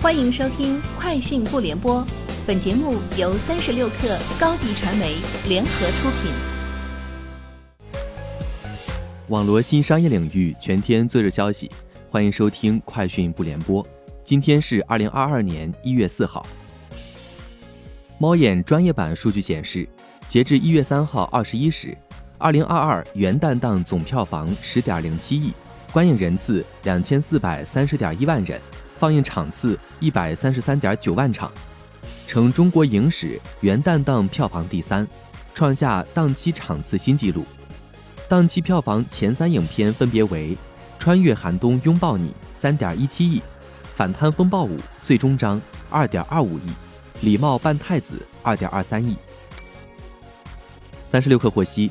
欢迎收听《快讯不联播》，本节目由三十六克高低传媒联合出品。网罗新商业领域全天最热消息，欢迎收听《快讯不联播》。今天是二零二二年一月四号。猫眼专业版数据显示，截至一月三号二十一时，二零二二元旦档总票房十点零七亿，观影人次两千四百三十点一万人。放映场次一百三十三点九万场，成中国影史元旦档票房第三，创下档期场次新纪录。档期票房前三影片分别为《穿越寒冬拥抱你》三点一七亿，《反贪风暴五：最终章》二点二五亿，《礼貌扮太子》二点二三亿。三十六氪获悉，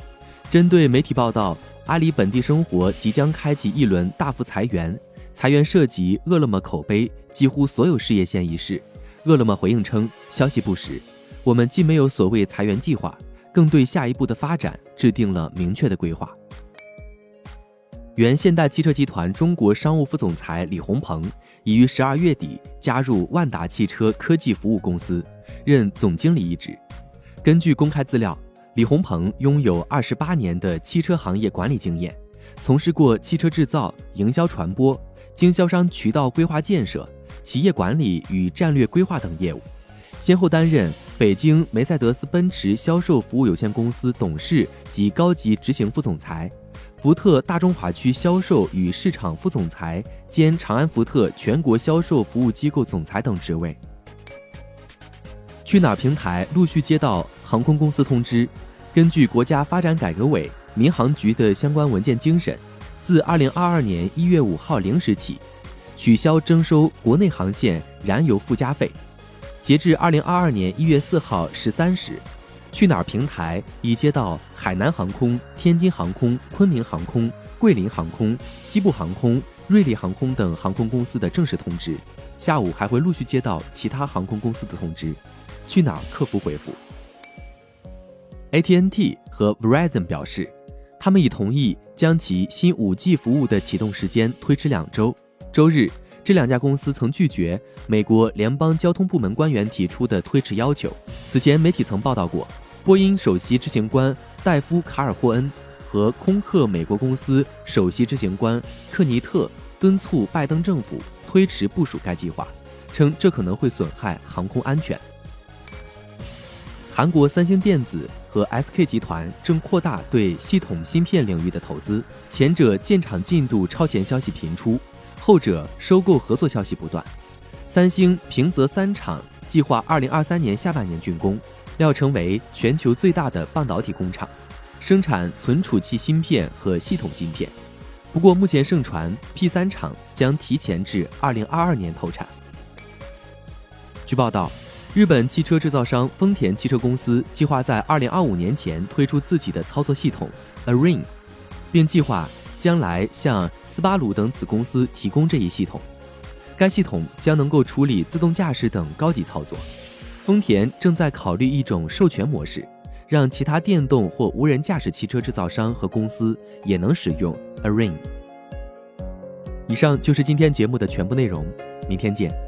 针对媒体报道阿里本地生活即将开启一轮大幅裁员。裁员涉及饿了么口碑几乎所有事业线一事，饿了么回应称消息不实，我们既没有所谓裁员计划，更对下一步的发展制定了明确的规划。原现代汽车集团中国商务副总裁李宏鹏已于十二月底加入万达汽车科技服务公司，任总经理一职。根据公开资料，李宏鹏拥有二十八年的汽车行业管理经验，从事过汽车制造、营销、传播。经销商渠道规划建设、企业管理与战略规划等业务，先后担任北京梅赛德斯奔驰销售服务有限公司董事及高级执行副总裁，福特大中华区销售与市场副总裁兼长安福特全国销售服务机构总裁等职位。去哪儿平台陆续接到航空公司通知，根据国家发展改革委民航局的相关文件精神。自二零二二年一月五号零时起，取消征收国内航线燃油附加费。截至二零二二年一月四号十三时，去哪儿平台已接到海南航空、天津航空、昆明航空、桂林航空、西部航空、瑞丽航空等航空公司的正式通知。下午还会陆续接到其他航空公司的通知。去哪儿客服回复，AT&T 和 Verizon 表示。他们已同意将其新 5G 服务的启动时间推迟两周。周日，这两家公司曾拒绝美国联邦交通部门官员提出的推迟要求。此前，媒体曾报道过，波音首席执行官戴夫·卡尔霍恩和空客美国公司首席执行官克尼特敦促拜登政府推迟部署该计划，称这可能会损害航空安全。韩国三星电子。和 SK 集团正扩大对系统芯片领域的投资，前者建厂进度超前消息频出，后者收购合作消息不断。三星平泽三厂计划2023年下半年竣工，料成为全球最大的半导体工厂，生产存储器芯片和系统芯片。不过，目前盛传 P3 厂将提前至2022年投产。据报道。日本汽车制造商丰田汽车公司计划在二零二五年前推出自己的操作系统 Arene，并计划将来向斯巴鲁等子公司提供这一系统。该系统将能够处理自动驾驶等高级操作。丰田正在考虑一种授权模式，让其他电动或无人驾驶汽车制造商和公司也能使用 Arene。以上就是今天节目的全部内容，明天见。